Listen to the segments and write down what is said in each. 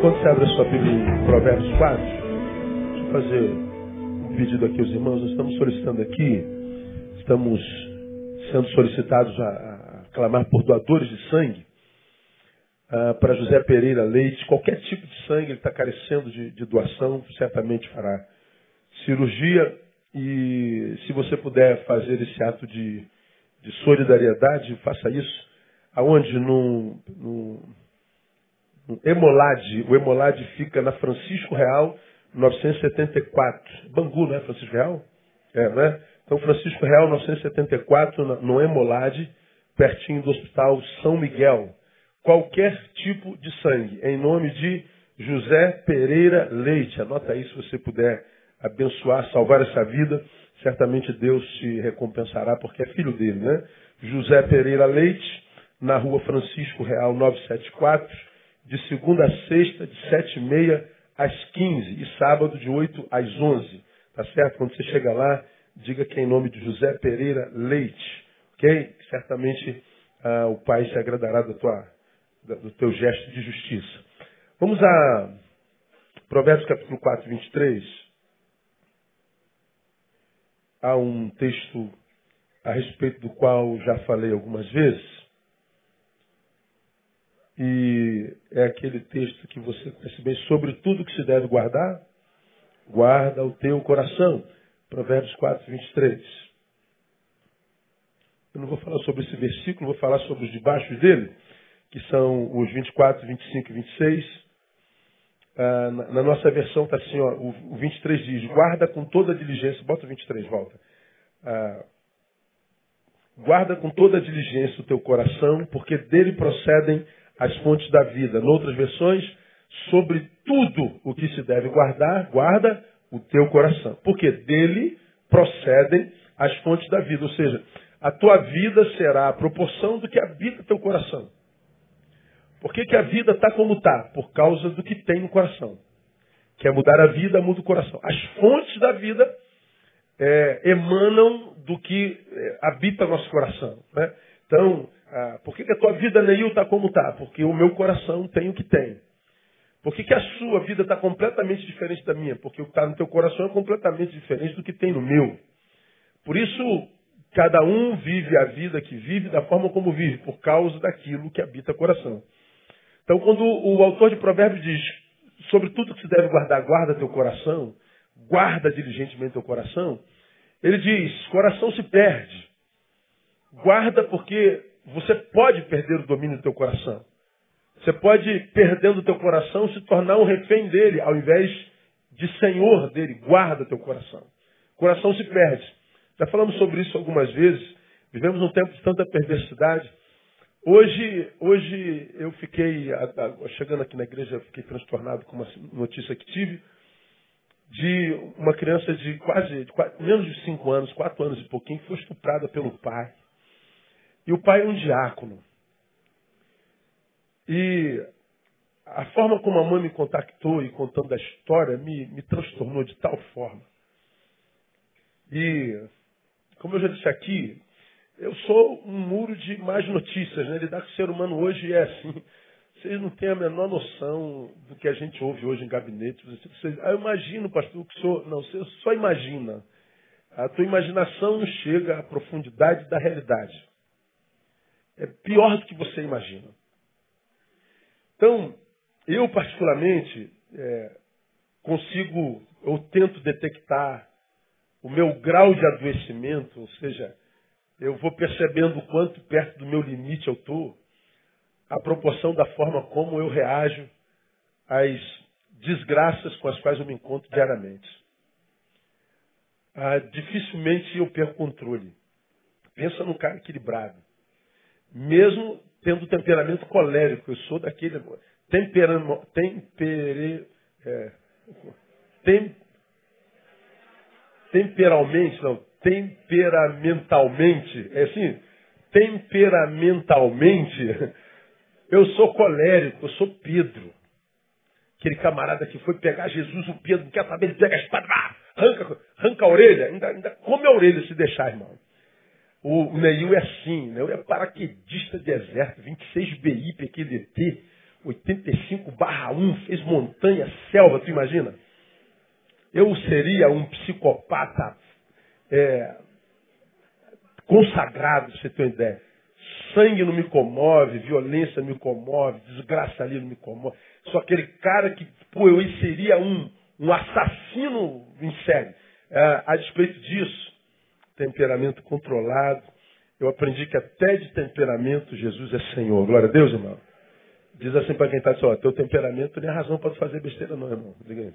Quando você abre a sua Bíblia em Provérbios 4, deixa eu fazer um pedido aqui aos irmãos. Nós estamos solicitando aqui, estamos sendo solicitados a, a clamar por doadores de sangue uh, para José Pereira Leite. Qualquer tipo de sangue ele está carecendo de, de doação, certamente fará cirurgia. E se você puder fazer esse ato de, de solidariedade, faça isso. Aonde? No, no Emolade. O Emolade fica na Francisco Real, 974. Bangu, não é Francisco Real? É, né? Então, Francisco Real, 974, no Emolade, pertinho do Hospital São Miguel. Qualquer tipo de sangue, em nome de José Pereira Leite. Anota aí se você puder abençoar, salvar essa vida. Certamente Deus te recompensará, porque é filho dele, né? José Pereira Leite, na rua Francisco Real 974 de segunda a sexta, de sete e meia às quinze, e sábado de oito às onze. Tá certo? Quando você chega lá, diga que é em nome de José Pereira Leite. Ok? Certamente ah, o Pai se agradará do, tua, do teu gesto de justiça. Vamos a Provérbios capítulo 4, 23. Há um texto a respeito do qual já falei algumas vezes. E é aquele texto que você conhece bem, sobre tudo que se deve guardar, guarda o teu coração. Provérbios 4, 23. Eu não vou falar sobre esse versículo, vou falar sobre os debaixo dele, que são os 24, 25 e 26. Ah, na, na, nossa versão está assim, ó, o, o 23 diz, guarda com toda diligência, bota o 23, volta. Ah, guarda com toda diligência o teu coração, porque dele procedem as fontes da vida. Noutras versões, sobre tudo o que se deve guardar, guarda o teu coração. Porque dele procedem as fontes da vida. Ou seja, a tua vida será a proporção do que habita teu coração. Por que, que a vida está como está? Por causa do que tem no coração. Quer mudar a vida, muda o coração. As fontes da vida é, emanam do que é, habita nosso coração. Né? Então, ah, por que, que a tua vida, Neil, está como está? Porque o meu coração tem o que tem. Por que, que a sua vida está completamente diferente da minha? Porque o que está no teu coração é completamente diferente do que tem no meu. Por isso, cada um vive a vida que vive da forma como vive, por causa daquilo que habita o coração. Então, quando o autor de Provérbios diz, sobre tudo que se deve guardar, guarda teu coração, guarda diligentemente teu coração, ele diz, coração se perde. Guarda porque você pode perder o domínio do teu coração. Você pode, perdendo o teu coração, se tornar um refém dele, ao invés de senhor dele. Guarda teu coração. O coração se perde. Já falamos sobre isso algumas vezes. Vivemos um tempo de tanta perversidade. Hoje, hoje eu fiquei, chegando aqui na igreja, fiquei transtornado com uma notícia que tive de uma criança de quase, de quase menos de cinco anos, quatro anos e pouquinho, foi estuprada pelo pai. E o pai é um diácono. E a forma como a mãe me contactou e contando a história me, me transtornou de tal forma. E, como eu já disse aqui, eu sou um muro de mais notícias. Né? Lidar com o ser humano hoje é assim. Vocês não têm a menor noção do que a gente ouve hoje em gabinete. Vocês, ah, eu imagino, pastor, que sou. Não, você só imagina. A tua imaginação não chega à profundidade da realidade é pior do que você imagina. Então, eu particularmente é, consigo, eu tento detectar o meu grau de adoecimento, ou seja, eu vou percebendo o quanto perto do meu limite eu estou, a proporção da forma como eu reajo às desgraças com as quais eu me encontro diariamente. Ah, dificilmente eu perco controle. Pensa num cara equilibrado mesmo tendo temperamento colérico. Eu sou daquele temperamo, tempere, é, tem, temperalmente, não, temperamentalmente, é assim, temperamentalmente, eu sou colérico, eu sou Pedro. Aquele camarada que foi pegar Jesus, o Pedro não quer saber, ele pega a espada, arranca, arranca a orelha, ainda, ainda come a orelha se deixar, irmão. O Neil é assim? Neil é paraquedista de exército, 26 BI, PQDT. 85 barra 1, fez montanha, selva, tu imagina? Eu seria um psicopata é, consagrado, pra você ter uma ideia. Sangue não me comove, violência me comove, desgraça ali não me comove. Sou aquele cara que, pô, eu seria um, um assassino em série. É, a despeito disso, temperamento controlado. Eu aprendi que até de temperamento Jesus é Senhor. Glória a Deus, irmão. Diz assim para quem está dizendo, teu temperamento nem é razão para fazer besteira não, irmão. Diga aí.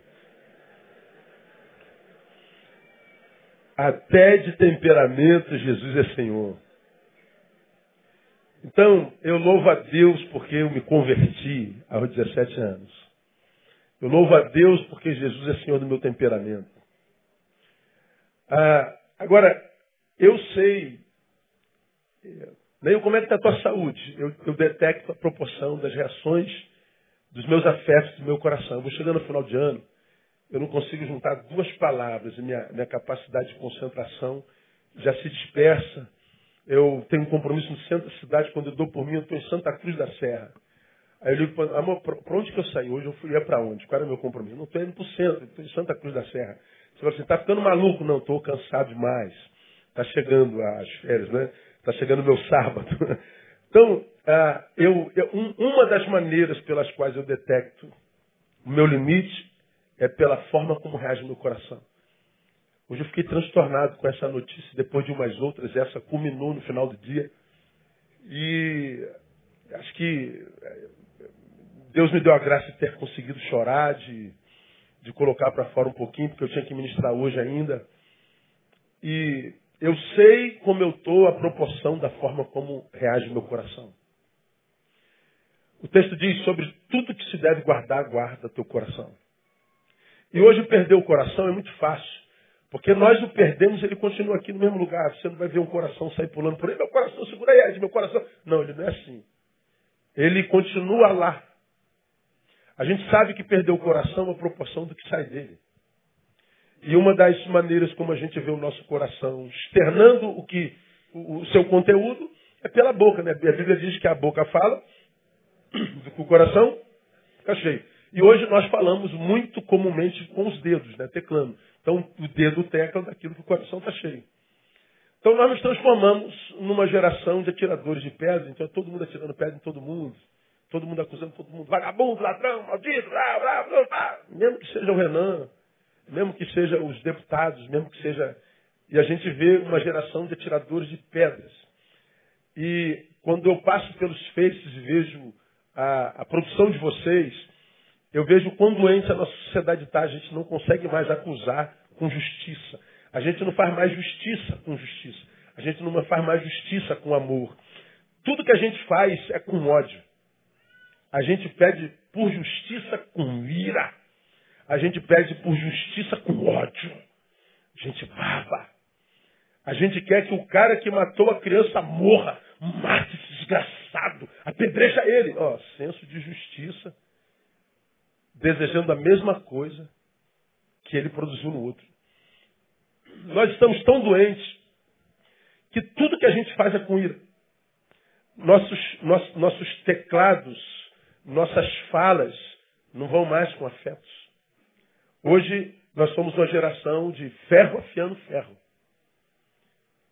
Até de temperamento Jesus é Senhor. Então, eu louvo a Deus porque eu me converti aos 17 anos. Eu louvo a Deus porque Jesus é Senhor do meu temperamento. Ah, agora, eu sei, nem como é que está a tua saúde. Eu, eu detecto a proporção das reações dos meus afetos, do meu coração. Eu vou chegando no final de ano, eu não consigo juntar duas palavras minha, minha capacidade de concentração já se dispersa. Eu tenho um compromisso no centro da cidade, quando eu dou por mim, eu estou em Santa Cruz da Serra. Aí eu ligo para amor, para onde que eu saí hoje? Eu fui para onde? Qual era o meu compromisso? Não estou indo para o centro, estou em Santa Cruz da Serra. Você fala assim, está ficando maluco? Não, estou cansado demais. Está chegando as férias, né? Está chegando o meu sábado. Então, ah, eu, eu, uma das maneiras pelas quais eu detecto o meu limite é pela forma como reage meu coração. Hoje eu fiquei transtornado com essa notícia, depois de umas outras, essa culminou no final do dia. E acho que eh, Deus me deu a graça de ter conseguido chorar, de, de colocar para fora um pouquinho, porque eu tinha que ministrar hoje ainda. E eu sei como eu estou, a proporção da forma como reage o meu coração. O texto diz sobre tudo que se deve guardar, guarda teu coração. E hoje perder o coração é muito fácil. Porque nós o perdemos, ele continua aqui no mesmo lugar. Você não vai ver um coração sair pulando por aí, meu coração, segura aí, meu coração. Não, ele não é assim. Ele continua lá. A gente sabe que perder o coração é a proporção do que sai dele. E uma das maneiras como a gente vê o nosso coração externando o que o, seu conteúdo é pela boca, né? A Bíblia diz que a boca fala, que o coração fica cheio. E hoje nós falamos muito comumente com os dedos, né? Teclando. Então o dedo tecla daquilo que o coração está cheio. Então nós nos transformamos numa geração de atiradores de pedras, então todo mundo atirando pedra em todo mundo. Todo mundo acusando todo mundo, vagabundo, ladrão, maldito, blá, blá, blá, blá. mesmo que seja o Renan, mesmo que seja os deputados, mesmo que seja. E a gente vê uma geração de atiradores de pedras. E quando eu passo pelos faces e vejo a, a produção de vocês, eu vejo quão doente a nossa sociedade está. A gente não consegue mais acusar com justiça. A gente não faz mais justiça com justiça. A gente não faz mais justiça com amor. Tudo que a gente faz é com ódio. A gente pede por justiça com ira. A gente pede por justiça com ódio. A gente baba. A gente quer que o cara que matou a criança morra. Mate esse desgraçado. Apedreja ele. Ó, senso de justiça. Desejando a mesma coisa que ele produziu no outro. Nós estamos tão doentes que tudo que a gente faz é com ira. Nossos, nossos teclados nossas falas não vão mais com afetos. Hoje nós somos uma geração de ferro afiando ferro.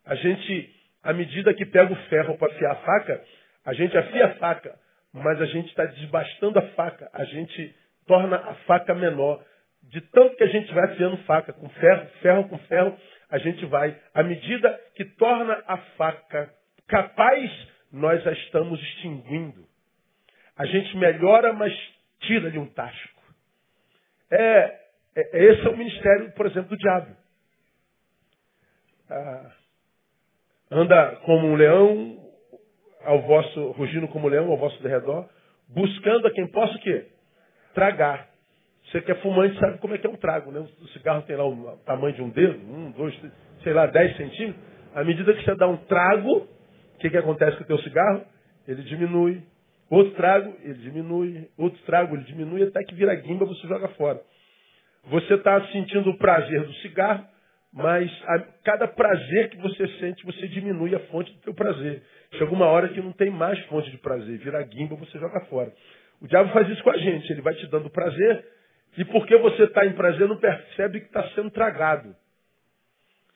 A gente, à medida que pega o ferro para afiar a faca, a gente afia a faca, mas a gente está desbastando a faca, a gente torna a faca menor. De tanto que a gente vai afiando faca, com ferro, ferro com ferro, a gente vai. À medida que torna a faca capaz, nós a estamos extinguindo. A gente melhora, mas tira de um. É, é, esse é o ministério, por exemplo, do diabo. Ah, anda como um leão, ao vosso, rugindo como um leão ao vosso derredor, buscando a quem possa o quê? Tragar. Você que é fumante sabe como é que é um trago, né? O cigarro tem lá o tamanho de um dedo, um, dois, três, sei lá, dez centímetros. À medida que você dá um trago, o que, que acontece com o teu cigarro? Ele diminui, Outro trago, ele diminui. Outro trago, ele diminui até que vira guimba, você joga fora. Você está sentindo o prazer do cigarro, mas a cada prazer que você sente, você diminui a fonte do teu prazer. Chega uma hora que não tem mais fonte de prazer, vira guimba, você joga fora. O diabo faz isso com a gente. Ele vai te dando prazer e porque você está em prazer, não percebe que está sendo tragado.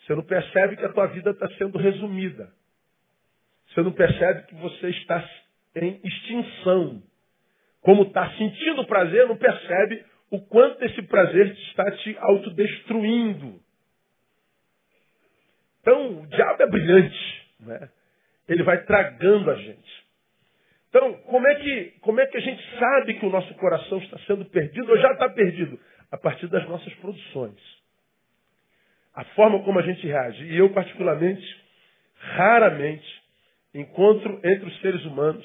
Você não percebe que a tua vida está sendo resumida. Você não percebe que você está em extinção. Como está sentindo prazer, não percebe o quanto esse prazer está te autodestruindo. Então, o diabo é brilhante. Né? Ele vai tragando a gente. Então, como é, que, como é que a gente sabe que o nosso coração está sendo perdido ou já está perdido? A partir das nossas produções. A forma como a gente reage. E eu, particularmente, raramente encontro entre os seres humanos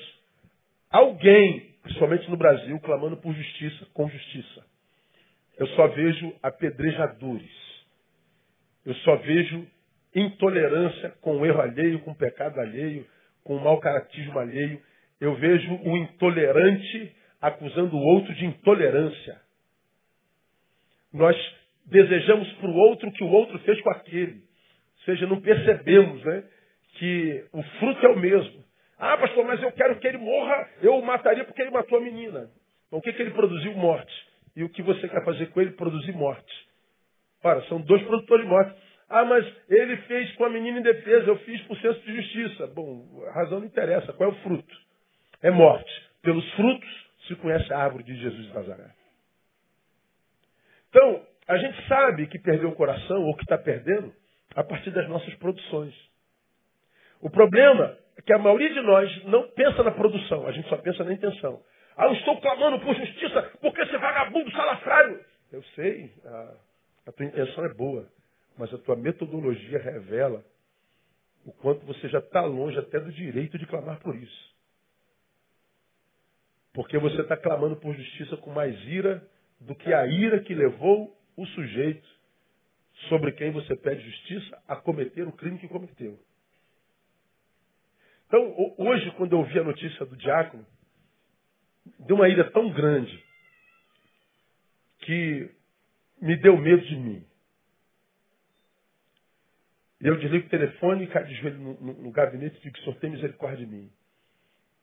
alguém, principalmente no Brasil, clamando por justiça, com justiça. Eu só vejo apedrejadores. Eu só vejo intolerância com o erro alheio, com o pecado alheio, com o mau caratismo alheio. Eu vejo o intolerante acusando o outro de intolerância. Nós desejamos para o outro o que o outro fez com aquele. Ou seja, não percebemos né, que o fruto é o mesmo. Ah, pastor, mas eu quero que ele morra, eu o mataria porque ele matou a menina. Então o que, que ele produziu? Morte. E o que você quer fazer com ele? Produzir morte. Ora, são dois produtores de morte. Ah, mas ele fez com a menina em defesa, eu fiz por senso de justiça. Bom, a razão não interessa. Qual é o fruto? É morte. Pelos frutos se conhece a árvore de Jesus de Nazaré. Então, a gente sabe que perdeu o coração ou que está perdendo a partir das nossas produções. O problema é que a maioria de nós não pensa na produção, a gente só pensa na intenção. Ah, eu estou clamando por justiça porque esse vagabundo salafrário. Eu sei, a, a tua intenção é boa mas a tua metodologia revela o quanto você já está longe até do direito de clamar por isso. Porque você está clamando por justiça com mais ira do que a ira que levou o sujeito sobre quem você pede justiça a cometer o crime que cometeu. Então, hoje, quando eu ouvi a notícia do diácono, deu uma ira tão grande que me deu medo de mim. E eu desligo o telefone e caio de joelho no, no, no gabinete e digo, Senhor, tem misericórdia de mim.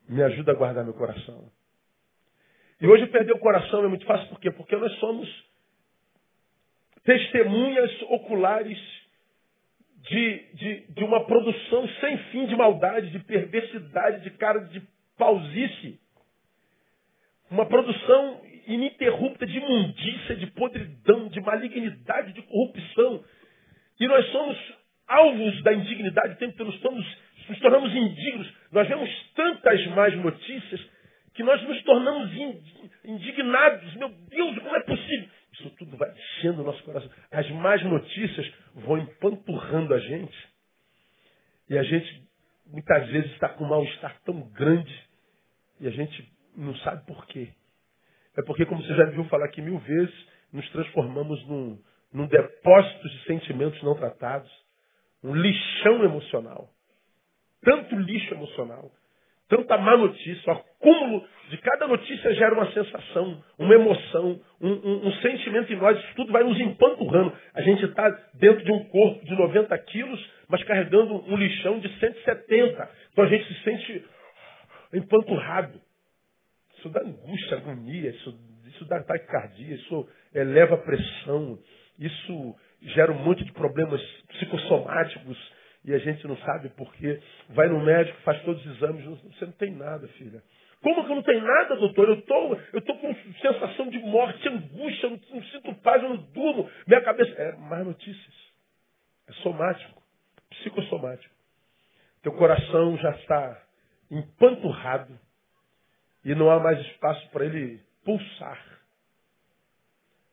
Me ajuda a guardar meu coração. E hoje perder o coração é muito fácil, por quê? Porque nós somos testemunhas oculares de, de, de uma produção sem fim de maldade, de perversidade, de cara de pausice. Uma produção ininterrupta de imundícia, de podridão, de malignidade, de corrupção. E nós somos alvos da indignidade, o tempo nos, estamos, nos tornamos indignos. Nós vemos tantas más notícias que nós nos tornamos indignados. Meu Deus, como é possível? Isso tudo vai descendo o nosso coração. As más notícias vão empanturrando a gente. E a gente, muitas vezes, está com um mal-estar tão grande e a gente não sabe por quê. É porque, como você já viu falar aqui mil vezes, nos transformamos num, num depósito de sentimentos não tratados um lixão emocional. Tanto lixo emocional, tanta má notícia, o acúmulo de cada notícia gera uma sensação, uma emoção, um, um, um sentimento em nós, isso tudo vai nos empanturrando. A gente está dentro de um corpo de 90 quilos, mas carregando um lixão de 170. Então a gente se sente empanturrado. Isso dá angústia, agonia, isso, isso dá taquicardia, isso eleva a pressão, isso gera um monte de problemas psicossomáticos e a gente não sabe porquê. Vai no médico, faz todos os exames, você não tem nada, filha. Como que eu não tenho nada, doutor? Eu tô, eu tô com sensação de morte, angústia, eu não, não sinto paz, eu não durmo. Minha cabeça. É mais notícias. É somático, psicossomático. Teu coração já está empanturrado e não há mais espaço para ele pulsar.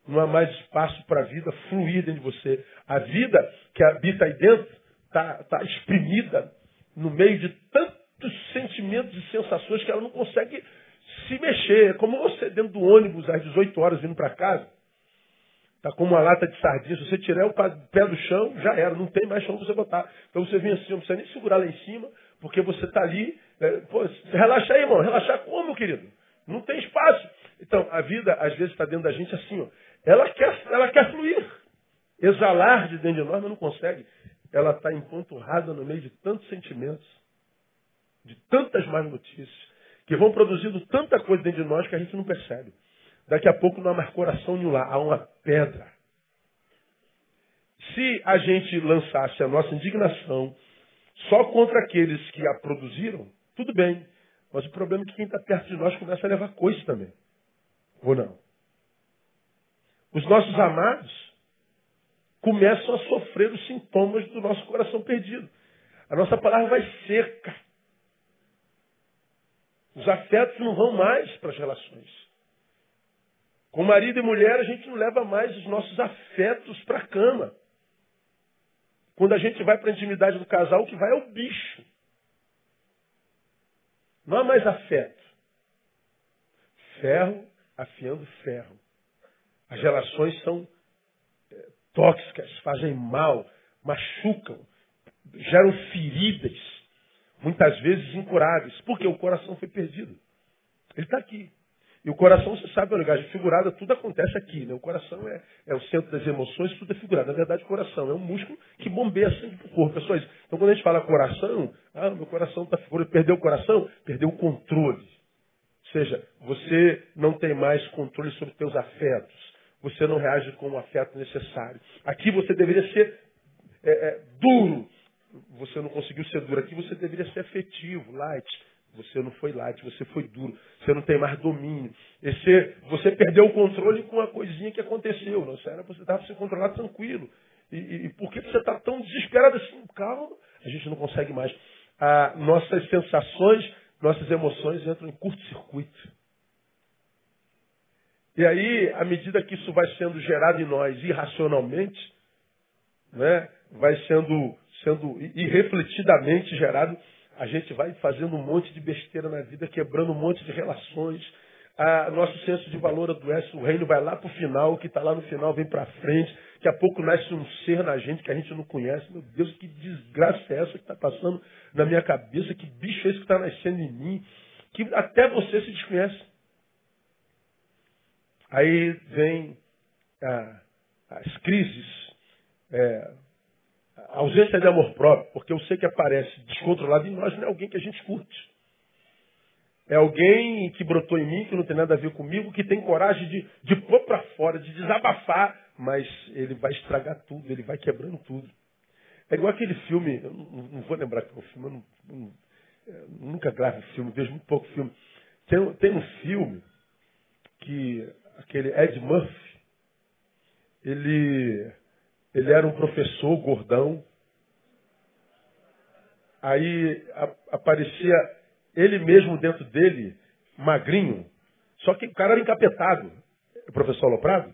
Não há mais espaço para a vida fluir dentro de você. A vida que habita aí dentro está tá exprimida no meio de tantos sentimentos e sensações que ela não consegue se mexer. É como você dentro do ônibus às 18 horas vindo para casa. Está como uma lata de sardinha. Se você tirar o pé do chão, já era. Não tem mais chão para você botar. Então você vem assim, não precisa nem segurar lá em cima, porque você está ali. É, pô, relaxa aí, irmão. Relaxar como, querido? Não tem espaço. Então, a vida, às vezes, está dentro da gente assim, ó. Ela quer, ela quer fluir. Exalar de dentro de nós, mas não consegue. Ela está empanturrada no meio de tantos sentimentos, de tantas más notícias, que vão produzindo tanta coisa dentro de nós que a gente não percebe. Daqui a pouco não há mais coração nenhum lá, há uma pedra. Se a gente lançasse a nossa indignação só contra aqueles que a produziram, tudo bem. Mas o problema é que quem está perto de nós começa a levar coisa também. Ou não? Os nossos amados começam a sofrer os sintomas do nosso coração perdido. A nossa palavra vai seca. Os afetos não vão mais para as relações. Com marido e mulher, a gente não leva mais os nossos afetos para a cama. Quando a gente vai para a intimidade do casal, o que vai é o bicho. Não há mais afeto. Ferro afiando ferro. As relações são é, tóxicas, fazem mal, machucam, geram feridas, muitas vezes incuráveis, porque o coração foi perdido. Ele está aqui. E o coração, você sabe, é uma linguagem figurada, tudo acontece aqui. Né? O coração é, é, o centro das emoções, tudo é figurado. Na verdade, o coração é um músculo que bombeia sangue para o corpo. Pessoas, então, quando a gente fala coração, ah, meu coração está figurado. Perdeu o coração? Perdeu o controle. Ou seja, você não tem mais controle sobre os teus afetos. Você não reage com o afeto necessário. Aqui você deveria ser é, é, duro. Você não conseguiu ser duro. Aqui você deveria ser afetivo, light você não foi light, você foi duro, você não tem mais domínio. Esse, você perdeu o controle com uma coisinha que aconteceu. Não, era você estava se controlar tranquilo. E, e, e por que você está tão desesperado assim? Calma, a gente não consegue mais. Ah, nossas sensações, nossas emoções entram em curto-circuito. E aí, à medida que isso vai sendo gerado em nós irracionalmente, né, vai sendo, sendo irrefletidamente gerado, a gente vai fazendo um monte de besteira na vida, quebrando um monte de relações. A, nosso senso de valor adoece, o reino vai lá para o final, o que está lá no final vem para frente. Daqui a pouco nasce um ser na gente que a gente não conhece. Meu Deus, que desgraça é essa que está passando na minha cabeça? Que bicho é esse que está nascendo em mim? Que até você se desconhece. Aí vem ah, as crises, é, ausência de amor próprio, porque eu sei que aparece descontrolado em nós, não é alguém que a gente curte. É alguém que brotou em mim, que não tem nada a ver comigo, que tem coragem de, de pôr para fora, de desabafar, mas ele vai estragar tudo, ele vai quebrando tudo. É igual aquele filme, eu não, não vou lembrar qual filme, eu não, não, eu nunca gravo filme, vejo muito pouco filme. Tem, tem um filme que aquele Ed Murphy, ele ele era um professor gordão. Aí a, aparecia ele mesmo dentro dele, magrinho. Só que o cara era encapetado. O professor Loprado.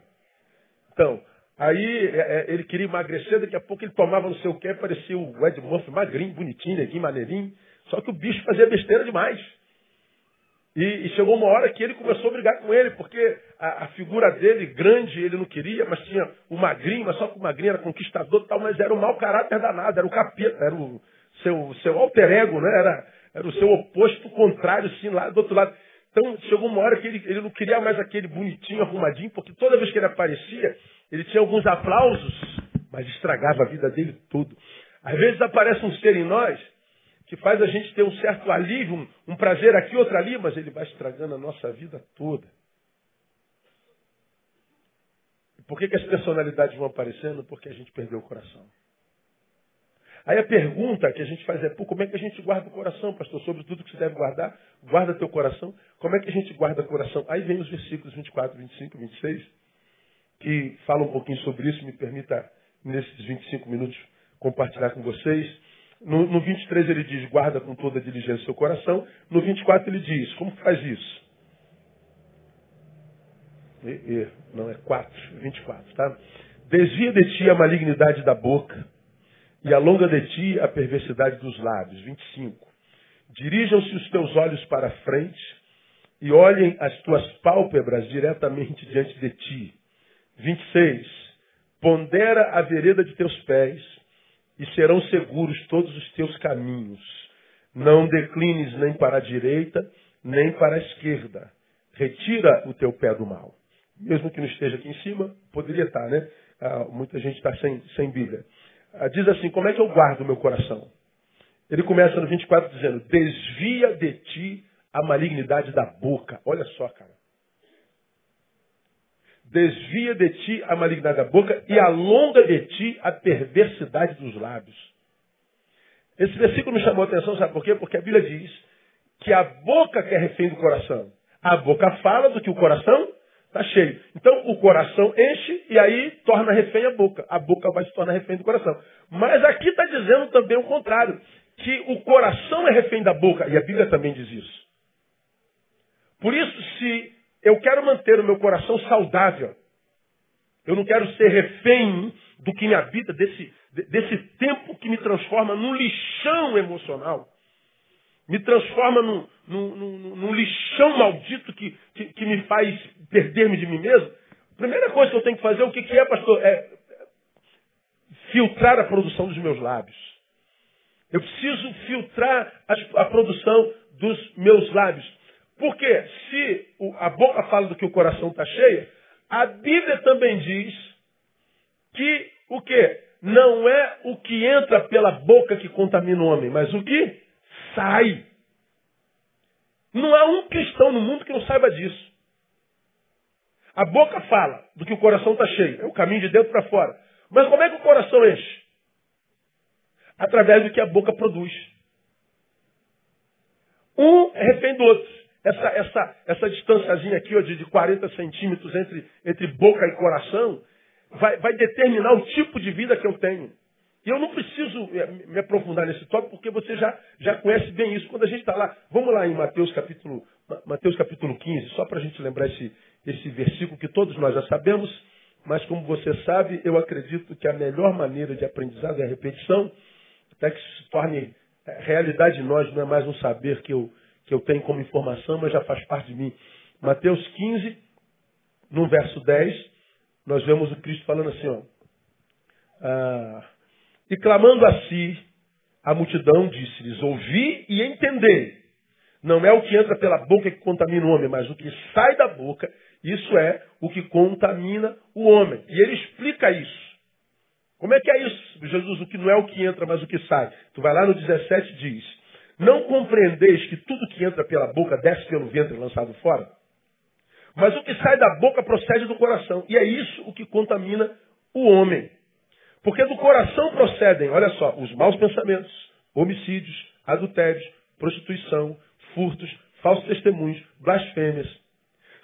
Então, aí é, é, ele queria emagrecer, daqui a pouco ele tomava não sei o que, parecia o Ed Murphy magrinho, bonitinho, aqui, maneirinho. Só que o bicho fazia besteira demais. E, e, chegou uma hora que ele começou a brigar com ele, porque a, a, figura dele, grande, ele não queria, mas tinha o magrinho, mas só que o magrinho era conquistador e tal, mas era o mau caráter danado, era o capeta, era o seu, seu alter ego, né? era, era o seu oposto contrário, assim, lá do outro lado. Então chegou uma hora que ele, ele não queria mais aquele bonitinho, arrumadinho, porque toda vez que ele aparecia, ele tinha alguns aplausos, mas estragava a vida dele tudo. Às vezes aparece um ser em nós que faz a gente ter um certo alívio, um, um prazer aqui, outro ali, mas ele vai estragando a nossa vida toda. Por que, que as personalidades vão aparecendo? Porque a gente perdeu o coração. Aí a pergunta que a gente faz é, Pô, como é que a gente guarda o coração, pastor? Sobre tudo que você deve guardar, guarda teu coração. Como é que a gente guarda o coração? Aí vem os versículos 24, 25, 26, que falam um pouquinho sobre isso. Me permita, nesses 25 minutos, compartilhar com vocês. No, no 23 ele diz, guarda com toda diligência seu coração. No 24 ele diz, como faz isso? E, e, não, é 4, 24, tá? Desvia de ti a malignidade da boca e alonga de ti a perversidade dos lábios. 25. Dirijam-se os teus olhos para a frente e olhem as tuas pálpebras diretamente diante de ti. 26. Pondera a vereda de teus pés e serão seguros todos os teus caminhos. Não declines nem para a direita, nem para a esquerda. Retira o teu pé do mal. Mesmo que não esteja aqui em cima, poderia estar, né? Ah, muita gente está sem, sem Bíblia. Ah, diz assim: como é que eu guardo o meu coração? Ele começa no 24 dizendo: Desvia de ti a malignidade da boca. Olha só, cara. Desvia de ti a malignidade da boca e alonga de ti a perversidade dos lábios. Esse versículo me chamou a atenção, sabe por quê? Porque a Bíblia diz que a boca que é refém do coração. A boca fala do que o coração está cheio. Então o coração enche e aí torna refém a boca. A boca vai se tornar refém do coração. Mas aqui está dizendo também o contrário, que o coração é refém da boca. E a Bíblia também diz isso. Por isso, se eu quero manter o meu coração saudável, eu não quero ser refém do que me habita, desse, desse tempo que me transforma num lixão emocional me transforma num, num, num, num lixão maldito que, que, que me faz perder-me de mim mesmo. A primeira coisa que eu tenho que fazer, o que, que é, pastor? É filtrar a produção dos meus lábios. Eu preciso filtrar a, a produção dos meus lábios. Porque se a boca fala do que o coração está cheio, a Bíblia também diz que o que? Não é o que entra pela boca que contamina o homem, mas o que sai. Não há um cristão no mundo que não saiba disso. A boca fala do que o coração está cheio. É o caminho de dentro para fora. Mas como é que o coração enche? Através do que a boca produz. Um é refém do outro. Essa, essa, essa distanciazinha aqui ó, de, de 40 centímetros entre, entre boca e coração vai, vai determinar o tipo de vida que eu tenho. E eu não preciso eh, me aprofundar nesse tópico, porque você já, já conhece bem isso. Quando a gente está lá, vamos lá em Mateus capítulo, Mateus capítulo 15, só para a gente lembrar esse, esse versículo que todos nós já sabemos, mas como você sabe, eu acredito que a melhor maneira de aprendizado é a repetição, até que se torne eh, realidade de nós, não é mais um saber que eu, que eu tenho como informação, mas já faz parte de mim. Mateus 15, no verso 10, nós vemos o Cristo falando assim, ó. Ah, e clamando a si, a multidão disse-lhes: Ouvi e entendei. Não é o que entra pela boca que contamina o homem, mas o que sai da boca, isso é o que contamina o homem. E ele explica isso. Como é que é isso, Jesus? O que não é o que entra, mas o que sai. Tu vai lá no 17 diz: Não compreendeis que tudo que entra pela boca desce pelo ventre lançado fora? Mas o que sai da boca procede do coração. E é isso o que contamina o homem. Porque do coração procedem, olha só, os maus pensamentos, homicídios, adultérios, prostituição, furtos, falsos testemunhos, blasfêmias.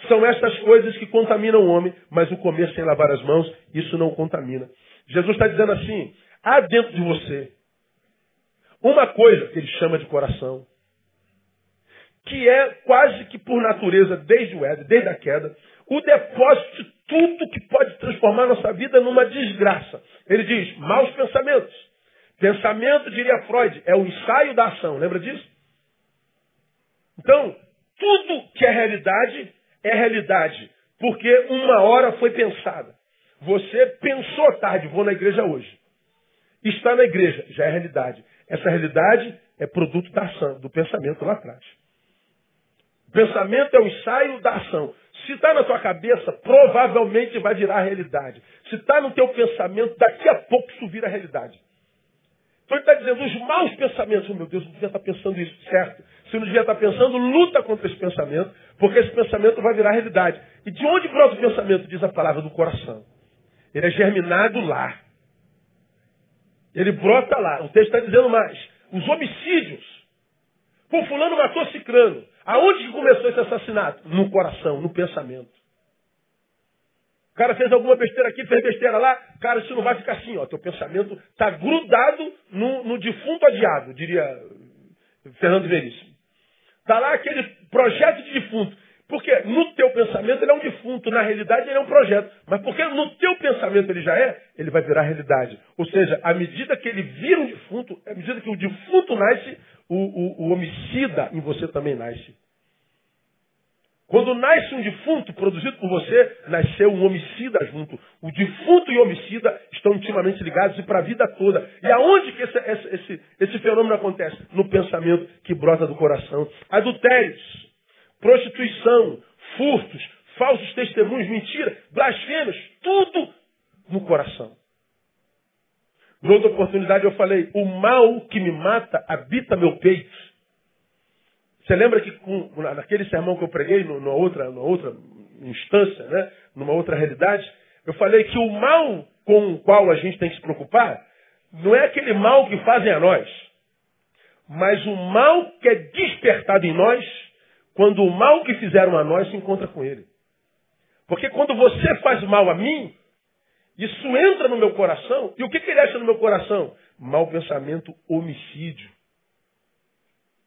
São estas coisas que contaminam o homem, mas o comer sem lavar as mãos, isso não contamina. Jesus está dizendo assim: há dentro de você uma coisa que ele chama de coração, que é quase que por natureza, desde o Éden, desde a queda, o depósito de tudo que pode transformar nossa vida numa desgraça. Ele diz, maus pensamentos. Pensamento, diria Freud, é o ensaio da ação. Lembra disso? Então, tudo que é realidade é realidade. Porque uma hora foi pensada. Você pensou tarde, vou na igreja hoje. Está na igreja, já é realidade. Essa realidade é produto da ação, do pensamento lá atrás. O pensamento é o ensaio da ação. Se está na tua cabeça, provavelmente vai virar realidade. Se está no teu pensamento, daqui a pouco isso vira realidade. Então ele está dizendo, os maus pensamentos, oh, meu Deus, não devia estar tá pensando isso, certo? Se não devia estar tá pensando, luta contra esse pensamento, porque esse pensamento vai virar realidade. E de onde brota o pensamento? Diz a palavra do coração. Ele é germinado lá. Ele brota lá. O texto está dizendo mais. Os homicídios. Pô, fulano matou cicrano. Aonde que começou esse assassinato? No coração, no pensamento. O cara fez alguma besteira aqui, fez besteira lá. Cara, isso não vai ficar assim, ó. Teu pensamento está grudado no, no, defunto adiado, diria Fernando Veríssimo. Está lá aquele projeto de defunto. Porque no teu pensamento ele é um defunto, na realidade ele é um projeto. Mas porque no teu pensamento ele já é, ele vai virar realidade. Ou seja, à medida que ele vira um defunto, à medida que o defunto nasce, o, o, o homicida em você também nasce. Quando nasce um defunto produzido por você, nasceu um homicida junto. O defunto e o homicida estão intimamente ligados e para a vida toda. E aonde que esse, esse, esse, esse, fenômeno acontece? No pensamento que brota do coração. Adultérios, prostituição, furtos, falsos testemunhos, mentira, blasfêmios, tudo no coração. Noutra oportunidade eu falei, o mal que me mata habita meu peito. Você lembra que com, naquele sermão que eu preguei, numa outra, numa outra instância, né? numa outra realidade, eu falei que o mal com o qual a gente tem que se preocupar não é aquele mal que fazem a nós, mas o mal que é despertado em nós quando o mal que fizeram a nós se encontra com ele. Porque quando você faz mal a mim, isso entra no meu coração, e o que, que ele acha no meu coração? Mal pensamento, homicídio.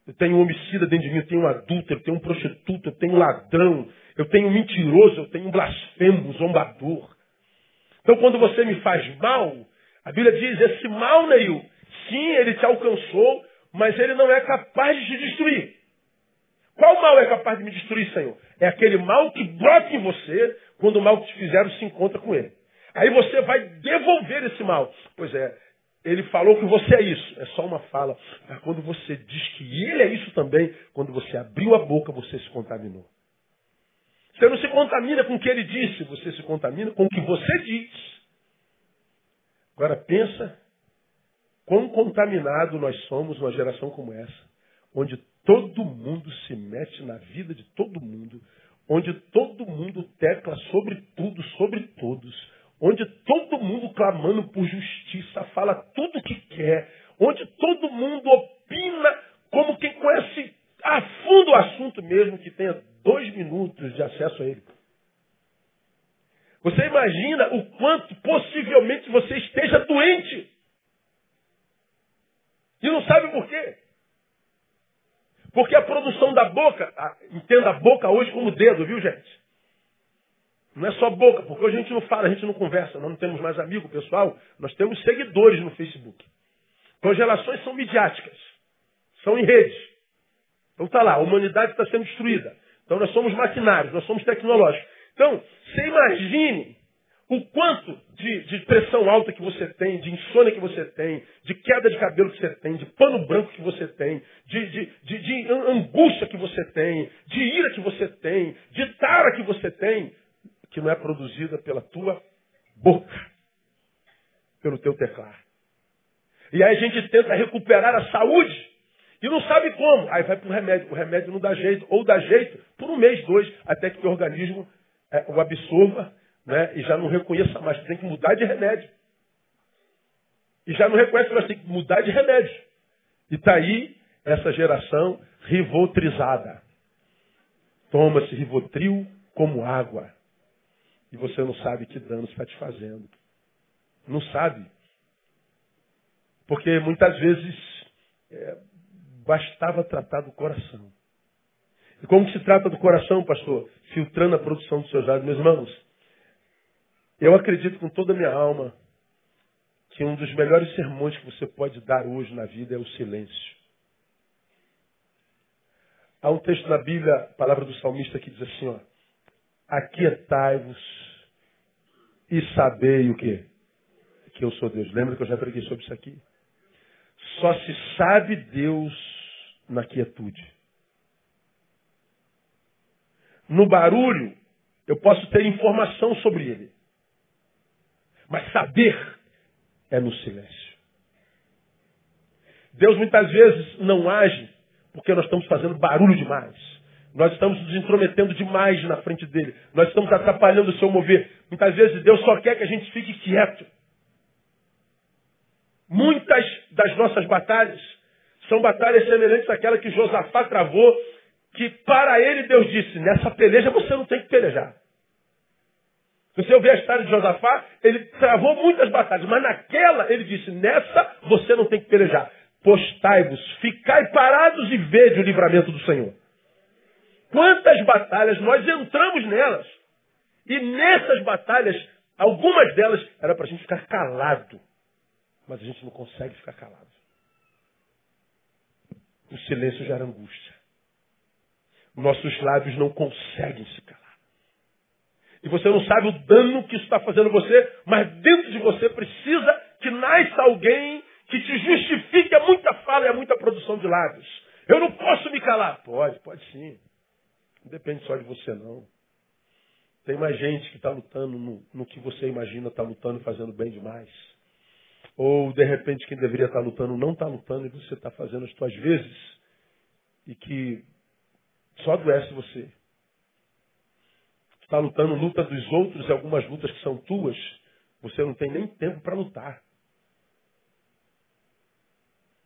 Eu tenho um homicida dentro de mim, eu tenho um adulto, eu tenho um prostituto, eu tenho um ladrão, eu tenho um mentiroso, eu tenho um blasfemo, um zombador. Então quando você me faz mal, a Bíblia diz, esse mal, Neil, sim, ele te alcançou, mas ele não é capaz de te destruir. Qual mal é capaz de me destruir, Senhor? É aquele mal que brota em você quando o mal que te fizeram se encontra com ele. Aí você vai devolver esse mal. Pois é, ele falou que você é isso. É só uma fala. Mas quando você diz que ele é isso também, quando você abriu a boca, você se contaminou. Você não se contamina com o que ele disse, você se contamina com o que você diz. Agora pensa quão contaminado nós somos numa geração como essa, onde todo mundo se mete na vida de todo mundo, onde todo mundo tecla sobre tudo, sobre todos, onde todo mundo clamando por justiça, fala tudo o que quer, onde todo mundo opina como quem conhece a fundo o assunto mesmo, que tenha dois minutos de acesso a ele. Você imagina o quanto possivelmente você esteja doente. E não sabe por quê. Porque a produção da boca, entenda a boca hoje como dedo, viu gente? Não é só boca, porque hoje a gente não fala, a gente não conversa, nós não temos mais amigo pessoal, nós temos seguidores no Facebook. Então as relações são midiáticas, são em rede. Então está lá, a humanidade está sendo destruída. Então nós somos maquinários, nós somos tecnológicos. Então, você imagine o quanto de, de, pressão alta que você tem, de insônia que você tem, de queda de cabelo que você tem, de pano branco que você tem, de, de, de angústia que você tem, de ira que você tem, de tara que você tem, que não é produzida pela tua boca, pelo teu teclar. E aí a gente tenta recuperar a saúde e não sabe como. Aí vai para o remédio. O remédio não dá jeito. Ou dá jeito por um mês, dois, até que o organismo é, o absorva né, e já não reconheça mais. Tem que mudar de remédio. E já não reconhece mais, tem que mudar de remédio. E está aí essa geração rivotrizada. Toma-se rivotril como água e você não sabe que dano está te fazendo. Não sabe. Porque muitas vezes é, bastava tratar do coração. E como se trata do coração, pastor? Filtrando a produção dos seus lábios. Meus irmãos, eu acredito com toda a minha alma que um dos melhores sermões que você pode dar hoje na vida é o silêncio. Há um texto na Bíblia, a palavra do salmista, que diz assim, ó, aquietai-vos e sabei o quê? Que eu sou Deus. Lembra que eu já preguei sobre isso aqui? Só se sabe Deus na quietude. No barulho, eu posso ter informação sobre ele. Mas saber é no silêncio. Deus muitas vezes não age porque nós estamos fazendo barulho demais. Nós estamos nos intrometendo demais na frente dele. Nós estamos atrapalhando o seu mover. Muitas vezes Deus só quer que a gente fique quieto. Muitas das nossas batalhas são batalhas semelhantes àquela que Josafá travou, que para ele Deus disse, nessa peleja você não tem que pelejar. Se você ouvir a história de Josafá, ele travou muitas batalhas, mas naquela ele disse, nessa você não tem que pelejar. Postai-vos, ficai parados e vede o livramento do Senhor. Quantas batalhas nós entramos nelas. E nessas batalhas, algumas delas era para a gente ficar calado. Mas a gente não consegue ficar calado. O silêncio gera angústia. Nossos lábios não conseguem se calar. E você não sabe o dano que isso está fazendo você, mas dentro de você precisa que nasça alguém que te justifique a muita fala e a muita produção de lábios. Eu não posso me calar. Pode, pode sim. Não depende só de você, não. Tem mais gente que está lutando no, no, que você imagina, está lutando e fazendo bem demais. Ou, de repente, quem deveria estar tá lutando não está lutando e você está fazendo as suas vezes. E que Só adoece você. Está lutando luta dos outros e algumas lutas que são tuas, você não tem nem tempo para lutar.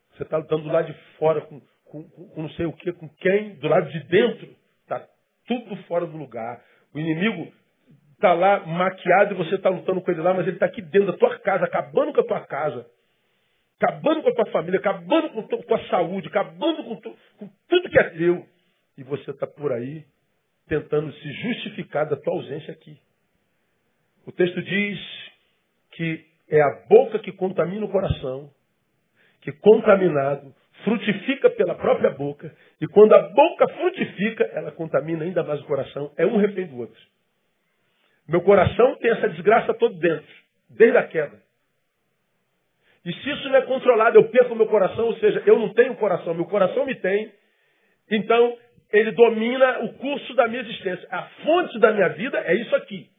Você está lutando do lado de fora com, com, com, não sei o que, com quem, do lado de dentro. Está tudo fora do lugar. O inimigo está lá maquiado e você está lutando com ele lá, mas ele está aqui dentro da tua casa, acabando com a tua casa, acabando com a tua família, acabando com a tua saúde, acabando com, tu, com tudo que é teu. E você está por aí tentando se justificar da tua ausência aqui. O texto diz que é a boca que contamina o coração, que contaminado frutifica pela própria boca, e quando a boca frutifica, ela contamina ainda mais o coração. É um refém do outro. Meu coração tem essa desgraça todo dentro, desde a queda. E se isso não é controlado, eu perco meu coração, ou seja, eu não tenho coração, meu coração me tem. Então, ele domina o curso da minha existência. A fonte da minha vida é isso aqui.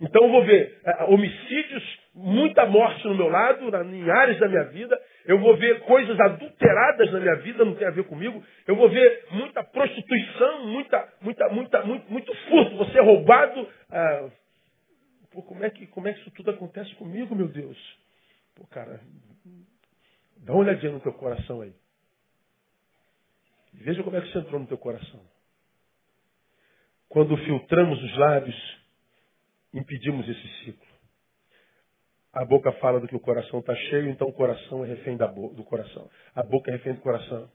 Então eu vou ver é, homicídios, muita morte no meu lado, em áreas da minha vida. Eu vou ver coisas adulteradas na minha vida, não tem a ver comigo. Eu vou ver muita prostituição, muita, muita, muita, muito, muito furto. Você é roubado. Ah, pô, como é que, como é que isso tudo acontece comigo, meu Deus? Pô, cara, dá uma olhadinha no teu coração aí. Veja como é que isso entrou no teu coração. Quando filtramos os lábios, impedimos esse ciclo. A boca fala do que o coração está cheio, então o coração é refém do coração. A boca é refém do coração.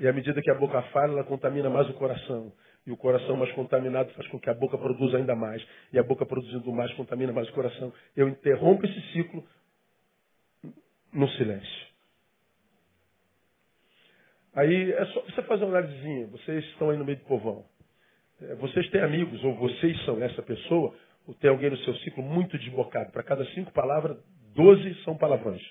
E à medida que a boca fala, ela contamina mais o coração. E o coração mais contaminado faz com que a boca produza ainda mais. E a boca produzindo mais contamina mais o coração. Eu interrompo esse ciclo no silêncio. Aí é só você fazer uma análisezinha. Vocês estão aí no meio do povão. É, vocês têm amigos, ou vocês são essa pessoa, ou tem alguém no seu ciclo muito desbocado. Para cada cinco palavras, doze são palavrões.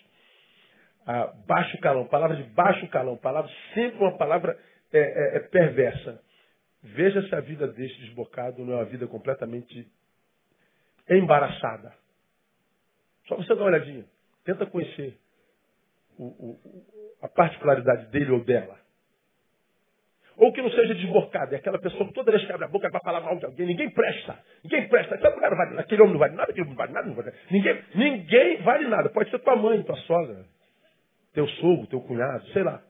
Ah, baixo calão, palavra de baixo calão, palavra sempre uma palavra é, é, é perversa. Veja se a vida deste desbocado não é uma vida completamente embaraçada. Só você dá uma olhadinha. Tenta conhecer o, o, a particularidade dele ou dela. Ou que não seja desbocado. É aquela pessoa que toda vez que abre a boca vai falar mal de alguém. Ninguém presta. Ninguém presta. Aquele, cara vale, aquele homem não vale nada, aquele não vale nada, não vale nada. Ninguém, ninguém vale nada. Pode ser tua mãe, tua sogra, teu sogro, teu cunhado, sei lá.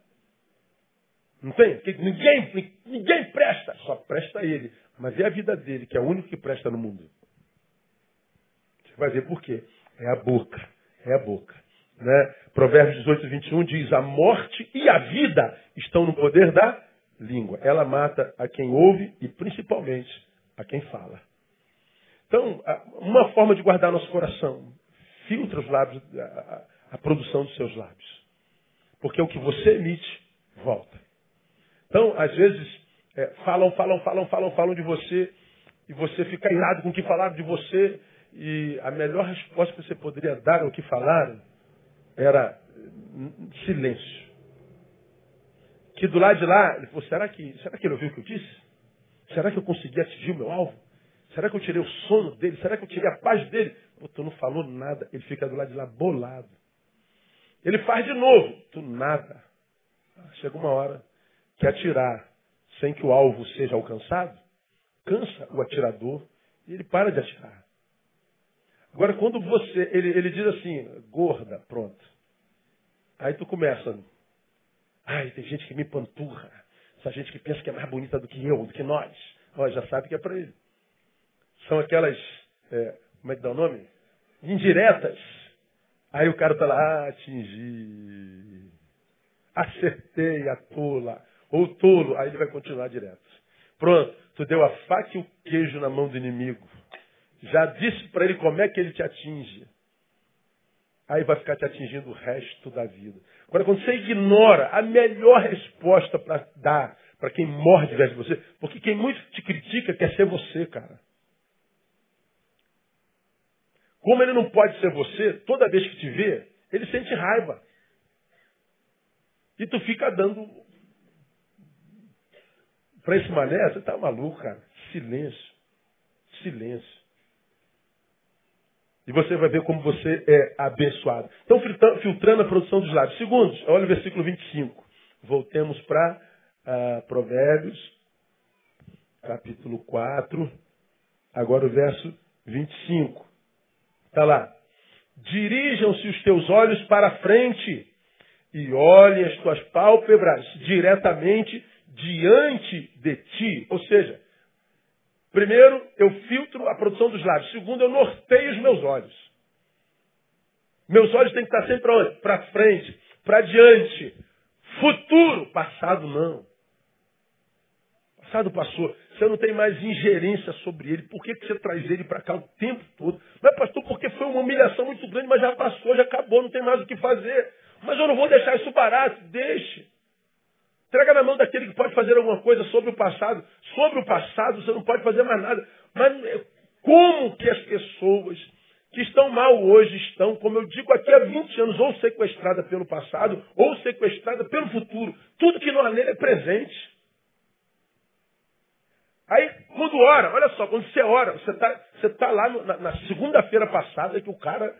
Não tem? Ninguém, ninguém presta. Só presta ele. Mas é a vida dele, que é o único que presta no mundo. Você vai ver por quê. É a boca. É a boca. Né? Provérbios 18, 21 diz: A morte e a vida estão no poder da língua. Ela mata a quem ouve e principalmente a quem fala. Então, uma forma de guardar nosso coração, filtra os lábios, a, a produção dos seus lábios. Porque o que você emite, volta. Então, às vezes, é, falam, falam, falam, falam, falam de você, e você fica irado com o que falaram de você, e a melhor resposta que você poderia dar ao que falaram era silêncio que do lado de lá, ele falou, será que, será que ele ouviu o que eu disse? Será que eu consegui atingir o meu alvo? Será que eu tirei o sono dele? Será que eu tirei a paz dele? Pô, tu não falou nada. Ele fica do lado de lá bolado. Ele faz de novo. Tu nada. Chega uma hora que atirar sem que o alvo seja alcançado, cansa o atirador e ele para de atirar. Agora, quando você, ele, ele diz assim, gorda, pronto. Aí tu começa, Ai, tem gente que me panturra. Essa gente que pensa que é mais bonita do que eu, do que nós. Ó, já sabe que é para ele. São aquelas, é, como é que dá o nome? Indiretas. Aí o cara tá lá, ah, atingi. Acertei a tola. Ou tolo. Aí ele vai continuar direto. Pronto, tu deu a faca e o queijo na mão do inimigo. Já disse para ele como é que ele te atinge. Aí vai ficar te atingindo o resto da vida. Agora, quando você ignora a melhor resposta para dar para quem morre de de você, porque quem muito te critica quer ser você, cara. Como ele não pode ser você, toda vez que te vê, ele sente raiva. E tu fica dando para esse mané, você tá maluco, cara. Silêncio. Silêncio. E você vai ver como você é abençoado. Então, filtrando a produção dos lábios. Segundo, olha o versículo 25. Voltemos para uh, Provérbios capítulo 4, agora o verso 25. Está lá. Dirijam-se os teus olhos para a frente e olhem as tuas pálpebras diretamente diante de ti. Ou seja, primeiro eu filtro a produção dos lábios. Segundo, eu norteio os meus olhos. Meus olhos têm que estar sempre onde? Para frente, para diante. Futuro, passado não. Passado passou. Você não tem mais ingerência sobre ele. Por que, que você traz ele para cá o tempo todo? Mas, pastor, porque foi uma humilhação muito grande, mas já passou, já acabou, não tem mais o que fazer. Mas eu não vou deixar isso barato. Deixe. Entrega na mão daquele que pode fazer alguma coisa sobre o passado. Sobre o passado você não pode fazer mais nada. Mas é, como que as pessoas que estão mal hoje estão, como eu digo aqui há 20 anos, ou sequestrada pelo passado, ou sequestrada pelo futuro. Tudo que não há nele é presente. Aí, quando ora, olha só, quando você ora, você está você tá lá no, na, na segunda-feira passada que o cara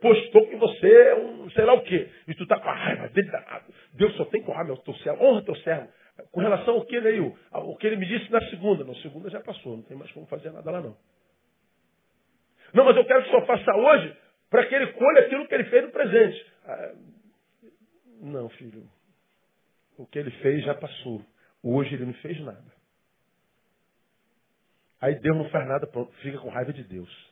postou que você é um sei lá o quê. E tu está com a raiva dele danado. Deus só tem que honrar meu teu servo. Honra teu servo. Com relação ao que ele, o que ele me disse na segunda. Na segunda já passou, não tem mais como fazer nada lá não. Não, mas eu quero que senhor faça hoje para que ele colhe aquilo que ele fez no presente. Ah, não, filho. O que ele fez já passou. Hoje ele não fez nada. Aí Deus não faz nada, pronto, fica com raiva de Deus.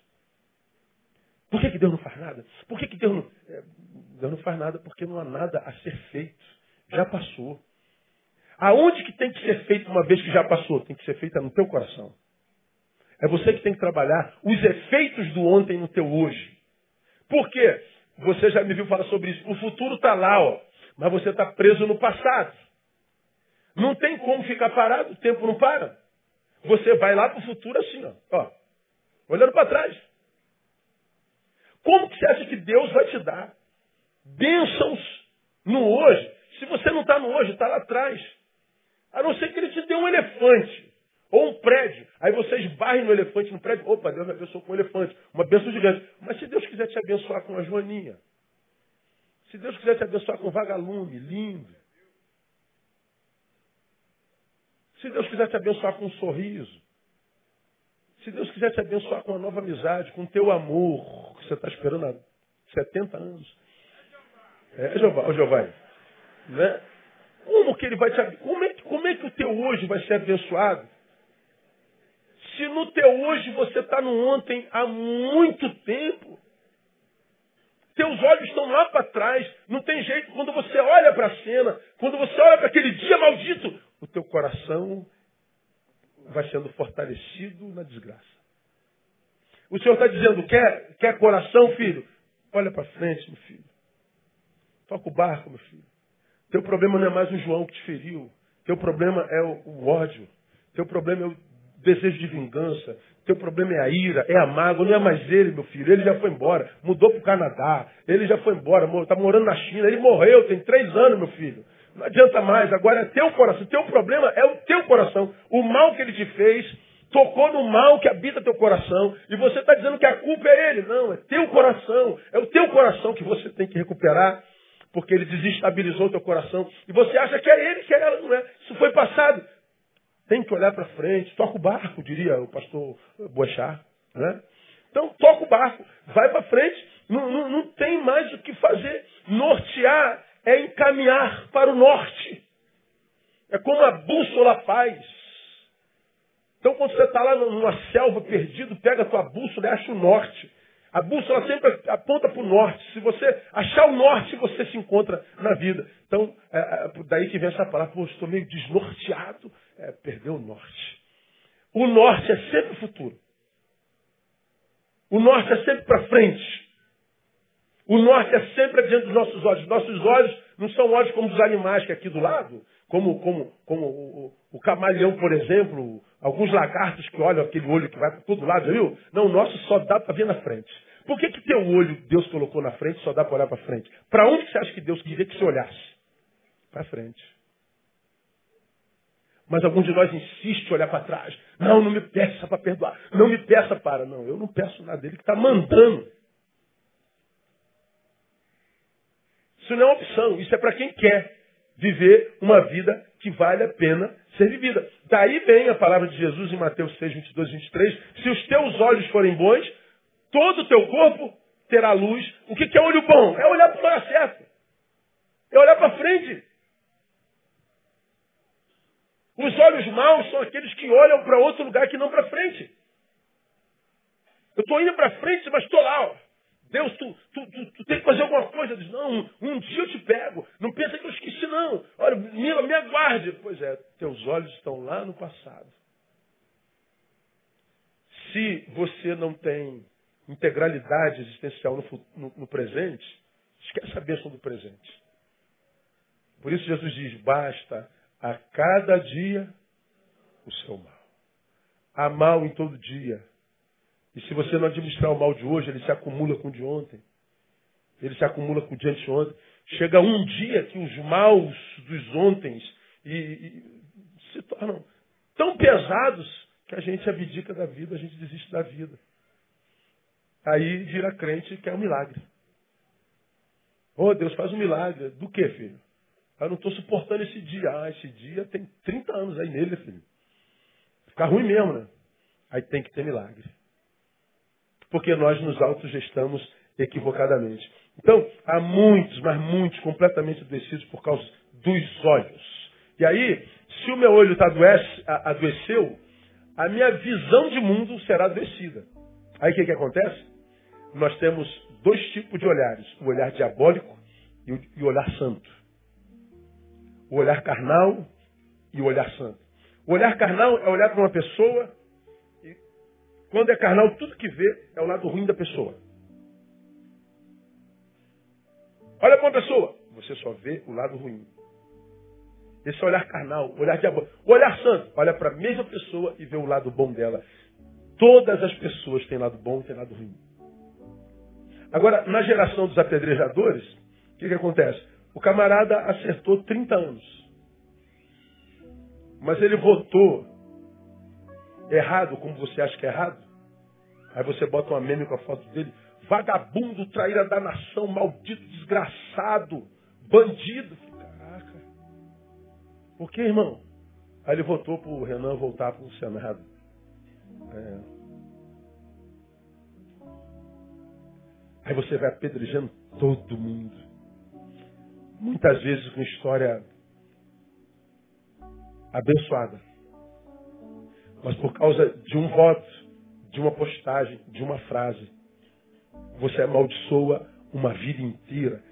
Por que, que Deus não faz nada? Por que, que Deus não. É, Deus não faz nada? Porque não há nada a ser feito. Já passou. Aonde que tem que ser feito uma vez que já passou? Tem que ser feita no teu coração. É você que tem que trabalhar os efeitos do ontem no teu hoje. Por quê? Você já me viu falar sobre isso. O futuro está lá, ó, mas você está preso no passado. Não tem como ficar parado, o tempo não para. Você vai lá para o futuro assim, ó, ó olhando para trás. Como que você acha que Deus vai te dar bênçãos no hoje? Se você não está no hoje, está lá atrás. A não ser que ele te dê um elefante. Ou um prédio. Aí você esbarre no elefante no prédio. Opa, Deus me abençoou com um elefante. Uma bênção gigante. Mas se Deus quiser te abençoar com uma joaninha. Se Deus quiser te abençoar com um vagalume, lindo. Se Deus quiser te abençoar com um sorriso. Se Deus quiser te abençoar com uma nova amizade, com o teu amor, que você está esperando há 70 anos. É, Jeová, Jeová. Né? Como que ele vai te como é, como é que o teu hoje vai ser abençoado? Se no teu hoje você está no ontem há muito tempo, teus olhos estão lá para trás, não tem jeito. Quando você olha para a cena, quando você olha para aquele dia maldito, o teu coração vai sendo fortalecido na desgraça. O Senhor está dizendo, quer, quer coração, filho? Olha para frente, meu filho. Toca o barco, meu filho. Teu problema não é mais o João que te feriu. Teu problema é o, o ódio. Teu problema é o desejo de vingança. Teu problema é a ira, é a mágoa, não é mais ele, meu filho. Ele já foi embora, mudou para o Canadá, ele já foi embora, está morando na China, ele morreu, tem três anos, meu filho. Não adianta mais, agora é teu coração. Teu problema é o teu coração. O mal que ele te fez tocou no mal que habita teu coração. E você está dizendo que a culpa é ele. Não, é teu coração. É o teu coração que você tem que recuperar, porque ele desestabilizou teu coração. E você acha que é ele, que é ela, não é. Isso foi passado. Tem que olhar para frente, toca o barco, diria o pastor Boechat. Né? Então, toca o barco, vai para frente, não, não, não tem mais o que fazer. Nortear é encaminhar para o norte. É como a bússola faz. Então, quando você está lá numa selva perdido, pega a tua bússola e acha o norte. A bússola sempre aponta para o norte. Se você achar o norte, você se encontra na vida. Então, é, é, daí que vem essa palavra, pô, estou meio desnorteado. É, perdeu o norte. O norte é sempre o futuro. O norte é sempre para frente. O norte é sempre adiante dos nossos olhos. Nossos olhos não são olhos como os animais que é aqui do lado, como, como, como o, o, camaleão, por exemplo, alguns lagartos que olham aquele olho que vai para todo lado, viu? Não, o nosso só dá para ver na frente. Por que, que teu olho Deus colocou na frente só dá para olhar para frente? Para onde você acha que Deus queria que você olhasse? Para frente. Mas alguns de nós insistem olhar para trás. Não, não me peça para perdoar. Não me peça para. Não, eu não peço nada dele que está mandando. Isso não é opção. Isso é para quem quer viver uma vida que vale a pena ser vivida. Daí vem a palavra de Jesus em Mateus 6, 22 e 23. Se os teus olhos forem bons, todo o teu corpo terá luz. O que é olho bom? É olhar para o lugar certo. É olhar para frente. Os olhos maus são aqueles que olham para outro lugar que não para frente. Eu estou indo para frente, mas estou lá. Ó. Deus, tu, tu, tu, tu, tem que fazer alguma coisa. Diz, não, um dia eu te pego. Não pensa que eu esqueci, não. Olha, me, me aguarde. Pois é, teus olhos estão lá no passado. Se você não tem integralidade existencial no, no, no presente, esquece a bênção do presente. Por isso Jesus diz, basta a cada dia o seu mal. Há mal em todo dia. E se você não administrar o mal de hoje, ele se acumula com o de ontem. Ele se acumula com o de anteontem. Chega um dia que os maus dos ontens e, e, se tornam tão pesados que a gente abdica da vida, a gente desiste da vida. Aí vira crente que é um milagre. Oh, Deus faz um milagre. Do que, filho? Eu não estou suportando esse dia. Ah, esse dia tem 30 anos aí nele, filho. Fica ruim mesmo, né? Aí tem que ter milagre porque nós nos autogestamos equivocadamente. Então, há muitos, mas muitos completamente adoecidos por causa dos olhos. E aí, se o meu olho tá adoece, adoeceu, a minha visão de mundo será adoecida. Aí o que, que acontece? Nós temos dois tipos de olhares: o olhar diabólico e o, e o olhar santo. O olhar carnal e o olhar santo. O olhar carnal é olhar para uma pessoa quando é carnal, tudo que vê é o lado ruim da pessoa. Olha para uma pessoa, você só vê o lado ruim. Esse olhar carnal, olhar diabólico. O olhar santo, olha para a mesma pessoa e vê o lado bom dela. Todas as pessoas têm lado bom e têm lado ruim. Agora, na geração dos apedrejadores, o que, que acontece? O camarada acertou 30 anos. Mas ele votou errado como você acha que é errado. Aí você bota uma meme com a foto dele. Vagabundo, traíra da nação, maldito, desgraçado, bandido. Caraca. Por que, irmão? Aí ele votou para o Renan voltar para o Senado. É. Aí você vai apedrejando todo mundo. Muitas vezes com história abençoada mas por causa de um voto, de uma postagem, de uma frase. Você amaldiçoa uma vida inteira.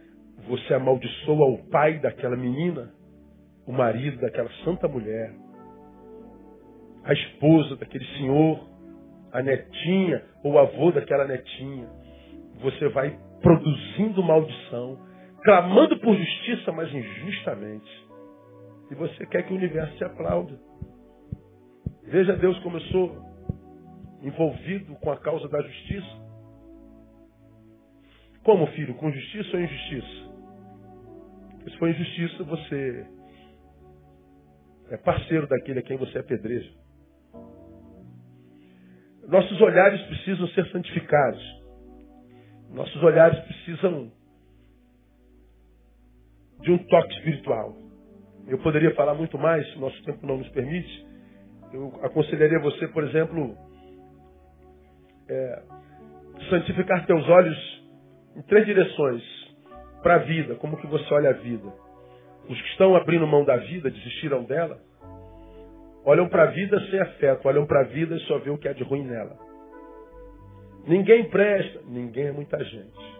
Você amaldiçoa o pai daquela menina, o marido daquela santa mulher, a esposa daquele senhor, a netinha ou o avô daquela netinha. Você vai produzindo maldição, clamando por justiça, mas injustamente. E você quer que o universo te aplaude. Veja Deus como eu sou envolvido com a causa da justiça. Como, filho? Com justiça ou injustiça? Se for injustiça, você é parceiro daquele a quem você apedreja. Nossos olhares precisam ser santificados. Nossos olhares precisam de um toque espiritual. Eu poderia falar muito mais, se nosso tempo não nos permite, eu aconselharia você, por exemplo, é, santificar teus olhos em três direções para a vida, como que você olha a vida. Os que estão abrindo mão da vida, desistiram dela, olham para a vida sem afeto, olham para a vida e só vê o que há de ruim nela. Ninguém presta, ninguém é muita gente.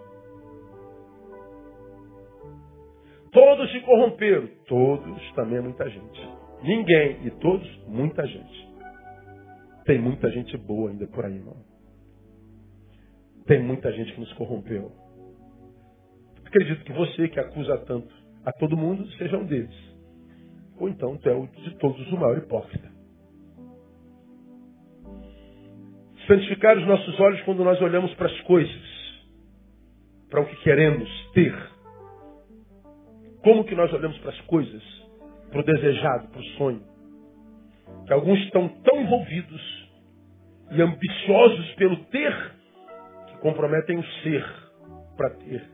Todos se corromperam, todos também é muita gente. Ninguém. E todos, muita gente. Tem muita gente boa ainda por aí, irmão. Tem muita gente que nos corrompeu. Acredito que você que acusa tanto a todo mundo seja um deles. Ou então tu é o de todos o maior hipócrita. Santificar os nossos olhos quando nós olhamos para as coisas, para o que queremos ter. Como que nós olhamos para as coisas? Para o desejado, para o sonho. Que alguns estão tão envolvidos e ambiciosos pelo ter que comprometem o ser para ter.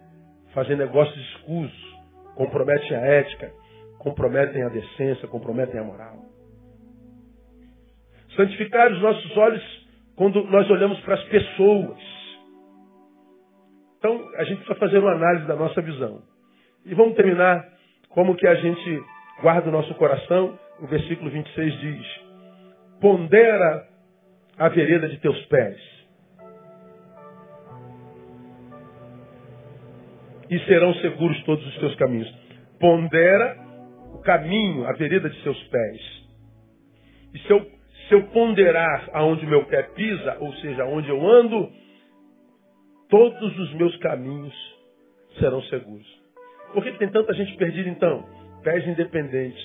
Fazem negócios escusos, comprometem a ética, comprometem a decência, comprometem a moral. Santificar os nossos olhos quando nós olhamos para as pessoas. Então, a gente precisa fazer uma análise da nossa visão. E vamos terminar como que a gente guarda o nosso coração. O versículo 26 diz: Pondera a vereda de teus pés. E serão seguros todos os teus caminhos. Pondera o caminho, a vereda de seus pés. E se eu, se eu ponderar aonde meu pé pisa, ou seja, aonde eu ando, todos os meus caminhos serão seguros. Por que tem tanta gente perdida então? Pés independentes.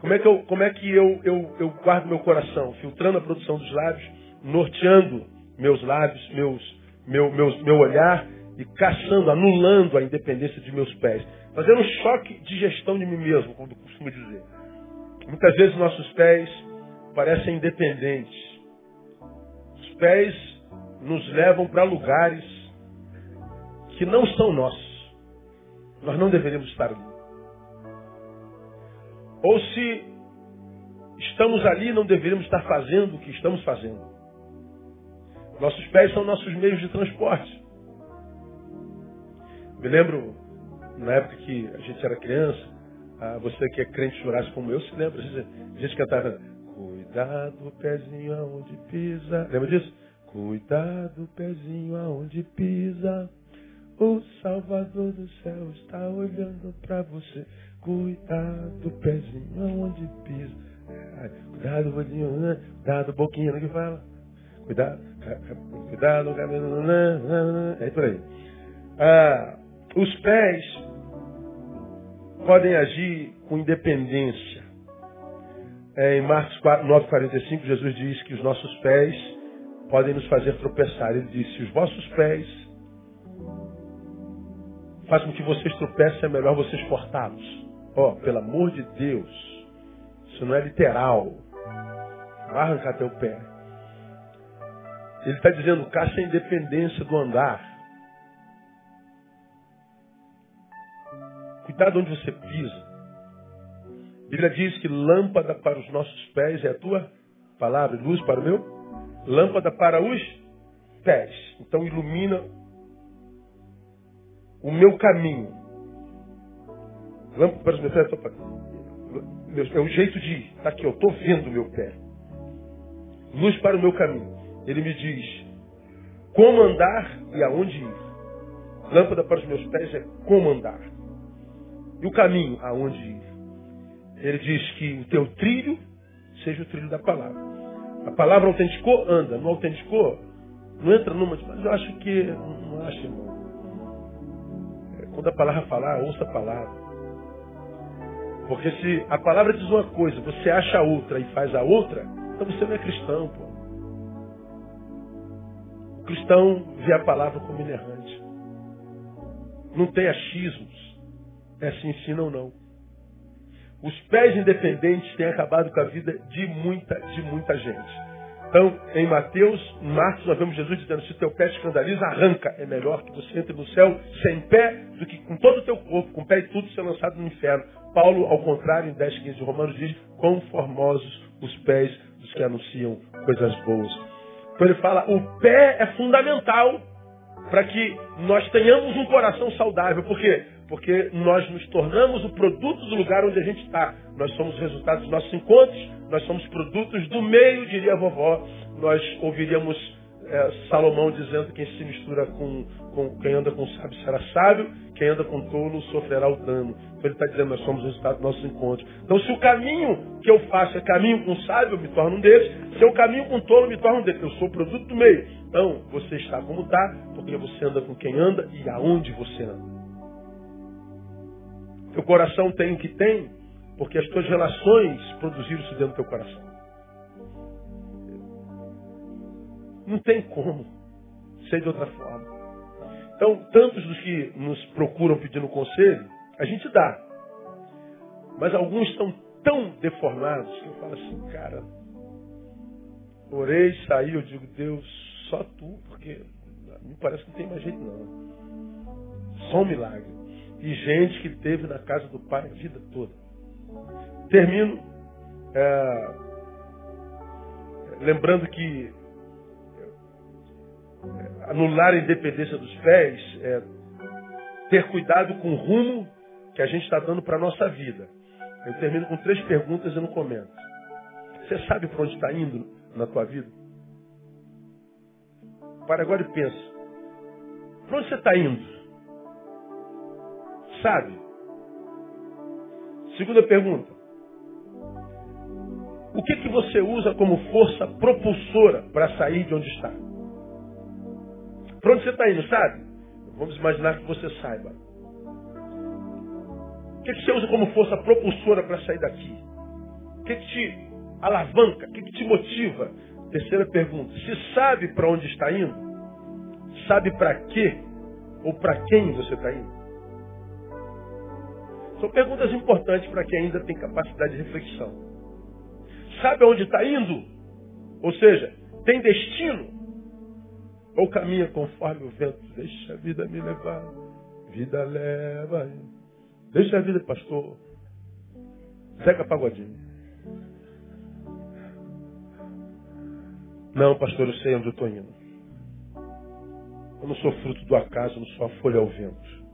Como é que eu, como é que eu, eu, eu guardo meu coração? Filtrando a produção dos lábios, norteando meus lábios, meus, meu, meus, meu olhar e caçando, anulando a independência de meus pés. Fazendo um choque de gestão de mim mesmo, como costumo dizer. Muitas vezes nossos pés parecem independentes. Os pés nos levam para lugares que não são nossos. Nós não deveríamos estar ali. Ou se estamos ali, não deveríamos estar fazendo o que estamos fazendo. Nossos pés são nossos meios de transporte. Me lembro, na época que a gente era criança, ah, você que é crente churasse como eu, se lembra? A gente cantava, cuidado, pezinho aonde pisa. Lembra disso? Cuidado, pezinho aonde pisa. O Salvador do céu está olhando para você. Cuidado, pezinho, aonde pisa. Cuidado, bolinho, né? cuidado, boquinha, né, que fala. Cuidado, cuidado, cabelo, né, né, é por aí. Ah, os pés podem agir com independência. É, em Marcos 4, 9, 45, Jesus diz que os nossos pés podem nos fazer tropeçar. Ele disse: os vossos pés faz com que vocês tropecem, é melhor vocês cortá-los. Ó, oh, pelo amor de Deus, isso não é literal. Vai arrancar teu pé. Ele está dizendo, caça a independência do andar. Cuidado onde você pisa. A Bíblia diz que lâmpada para os nossos pés é a tua palavra, luz para o meu, lâmpada para os pés. Então ilumina o meu caminho. Lâmpada para os meus pés. É o jeito de ir. Está aqui, eu estou vendo o meu pé. Luz para o meu caminho. Ele me diz como andar e aonde ir. Lâmpada para os meus pés é como andar. E o caminho aonde ir. Ele diz que o teu trilho seja o trilho da palavra. A palavra autenticou, anda. Não autenticou, não entra numa. Mas eu acho que. Não acho, irmão. Quando a palavra falar, ouça a palavra. Porque se a palavra diz uma coisa, você acha outra e faz a outra, então você não é cristão, pô. O cristão vê a palavra como inerrante. Não tem achismos. É se ensina ou não. Os pés independentes têm acabado com a vida de muita, de muita gente. Então, em Mateus, Marcos, nós vemos Jesus dizendo: se teu pé te escandaliza, arranca. É melhor que você entre no céu sem pé do que com todo o teu corpo, com pé e tudo, ser lançado no inferno. Paulo, ao contrário, em 10, 15 de Romanos, diz: quão formosos os pés dos que anunciam coisas boas. Então ele fala: o pé é fundamental para que nós tenhamos um coração saudável. Por quê? Porque nós nos tornamos o produto do lugar onde a gente está. Nós somos resultados dos nossos encontros, nós somos produtos do meio, diria a vovó. Nós ouviríamos é, Salomão dizendo que quem se mistura com, com, quem anda com sábio será sábio, quem anda com tolo sofrerá o dano. Então ele está dizendo nós somos resultado dos nossos encontros. Então se o caminho que eu faço é caminho com sábio, eu me torno um deles. Se eu caminho com tolo, eu me torno um deles. Eu sou produto do meio. Então você está como está, porque você anda com quem anda e aonde você anda. Teu coração tem o que tem, porque as tuas relações produziram isso dentro do teu coração. Não tem como ser de outra forma. Então, tantos dos que nos procuram pedindo conselho, a gente dá. Mas alguns estão tão deformados que eu falo assim, cara, orei, saí, eu digo, Deus, só tu, porque me parece que não tem mais jeito não. Só um milagre. E gente que teve na casa do pai a vida toda. Termino é, lembrando que anular a independência dos pés é ter cuidado com o rumo que a gente está dando para a nossa vida. Eu termino com três perguntas e não comento. Você sabe para onde está indo na tua vida? Para agora e pensa. Para onde você está indo? Sabe? Segunda pergunta. O que, que você usa como força propulsora para sair de onde está? Para onde você está indo, sabe? Vamos imaginar que você saiba. O que, que você usa como força propulsora para sair daqui? O que, que te alavanca? O que, que te motiva? Terceira pergunta. Se sabe para onde está indo, sabe para quê ou para quem você está indo? São perguntas importantes para quem ainda tem capacidade de reflexão. Sabe aonde está indo? Ou seja, tem destino? Ou caminha conforme o vento? Deixa a vida me levar. Vida leva. Deixa a vida, pastor. Zeca Pagodinho. Não, pastor, eu sei onde eu estou indo. Eu não sou fruto do acaso, não sou a folha ao vento.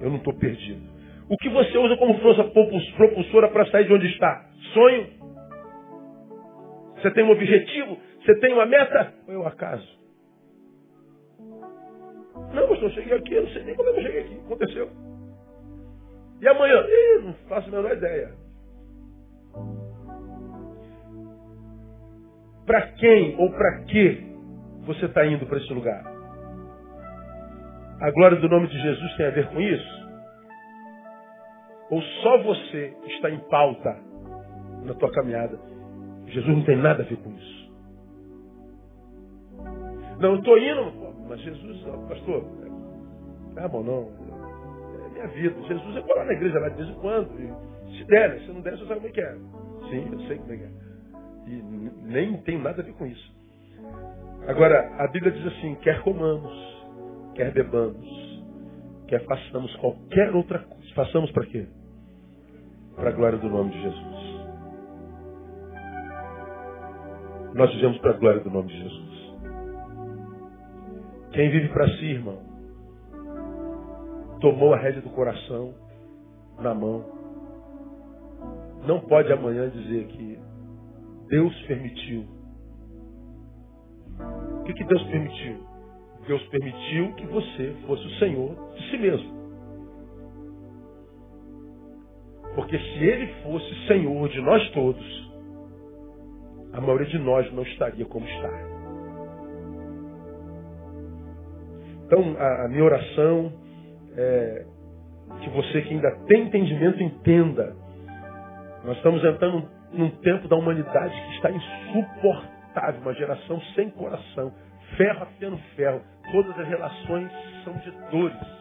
Eu não estou perdido. O que você usa como força propulsora para sair de onde está? Sonho? Você tem um objetivo? Você tem uma meta? Ou é o acaso? Não, pastor, eu cheguei aqui, eu não sei nem como eu cheguei aqui. Aconteceu. E amanhã? Ih, não faço a menor ideia. Para quem ou para que você está indo para esse lugar? A glória do nome de Jesus tem a ver com isso? Ou só você está em pauta na tua caminhada? Jesus não tem nada a ver com isso. Não, estou indo, mas Jesus, pastor, ah, bom, não, é minha vida. Jesus é para na igreja lá de vez em quando. se der, se não der, você sabe como é que é. Sim, eu sei como é que é. E nem tem nada a ver com isso. Agora, a Bíblia diz assim: quer comamos, quer bebamos, quer façamos qualquer outra coisa. Façamos para quê? Para a glória do nome de Jesus. Nós vivemos para a glória do nome de Jesus. Quem vive para si, irmão, tomou a rédea do coração na mão. Não pode amanhã dizer que Deus permitiu. O que, que Deus permitiu? Deus permitiu que você fosse o Senhor de si mesmo. Porque se Ele fosse Senhor de nós todos, a maioria de nós não estaria como está. Então, a, a minha oração é que você que ainda tem entendimento entenda. Nós estamos entrando num tempo da humanidade que está insuportável, uma geração sem coração, ferro afiando ferro. Todas as relações são de dores.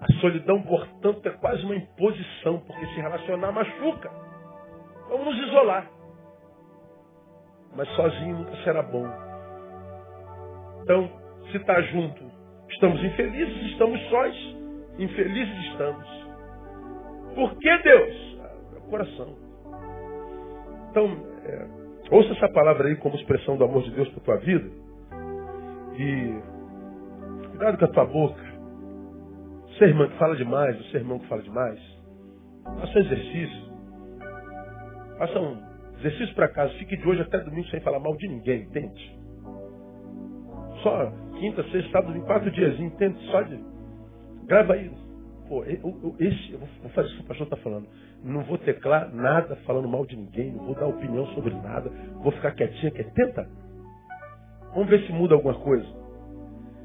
A solidão, portanto, é quase uma imposição, porque se relacionar machuca. Vamos nos isolar. Mas sozinho nunca será bom. Então, se está junto, estamos infelizes, estamos sós. Infelizes estamos. Por que Deus? É o coração. Então, é, ouça essa palavra aí como expressão do amor de Deus para tua vida. E cuidado com a tua boca. Você é que fala demais, você é irmão que fala demais. Faça um exercício. Faça um exercício para casa. Fique de hoje até domingo sem falar mal de ninguém, entende? Só quinta, sexta, sábado, domingo, quatro dias, entende? Só de. Grava aí. Pô, esse, eu vou fazer isso que o pastor está falando. Não vou teclar nada falando mal de ninguém, não vou dar opinião sobre nada, vou ficar quietinha, que tenta Vamos ver se muda alguma coisa.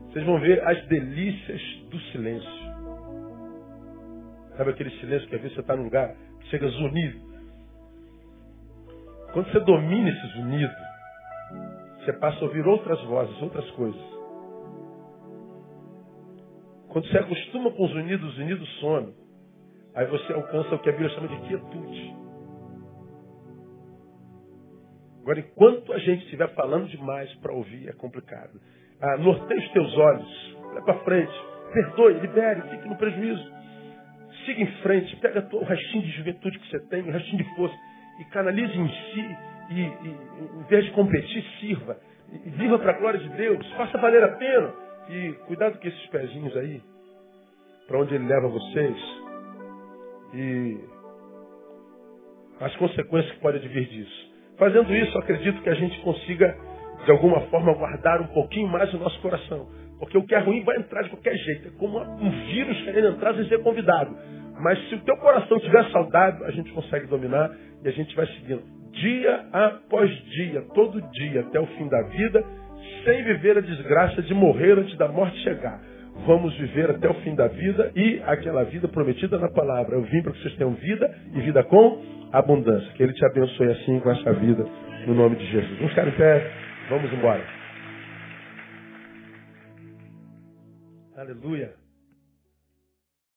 Vocês vão ver as delícias do silêncio. Sabe aquele silêncio que às vezes você está num lugar que chega zunido? Quando você domina esse zunido, você passa a ouvir outras vozes, outras coisas. Quando você acostuma com o zunido, o zunido some. Aí você alcança o que a Bíblia chama de quietude. Agora, enquanto a gente estiver falando demais para ouvir, é complicado. Ah, norteie os teus olhos, olha para frente, perdoe, libere, fique no prejuízo. Siga em frente, pega o restinho de juventude que você tem, o restinho de força, e canalize em si, e, e em vez de competir, sirva. E viva para a glória de Deus, faça valer a pena. E cuidado com esses pezinhos aí, para onde ele leva vocês. E as consequências que podem advir disso. Fazendo isso, acredito que a gente consiga, de alguma forma, guardar um pouquinho mais o nosso coração. Porque o que é ruim vai entrar de qualquer jeito. É como um vírus querendo entrar sem ser convidado. Mas se o teu coração estiver saudável, a gente consegue dominar e a gente vai seguindo. Dia após dia, todo dia, até o fim da vida, sem viver a desgraça de morrer antes da morte chegar. Vamos viver até o fim da vida e aquela vida prometida na palavra. Eu vim para que vocês tenham vida e vida com abundância. Que Ele te abençoe assim com essa vida, no nome de Jesus. Vamos ficar em pé, vamos embora. Aleluia.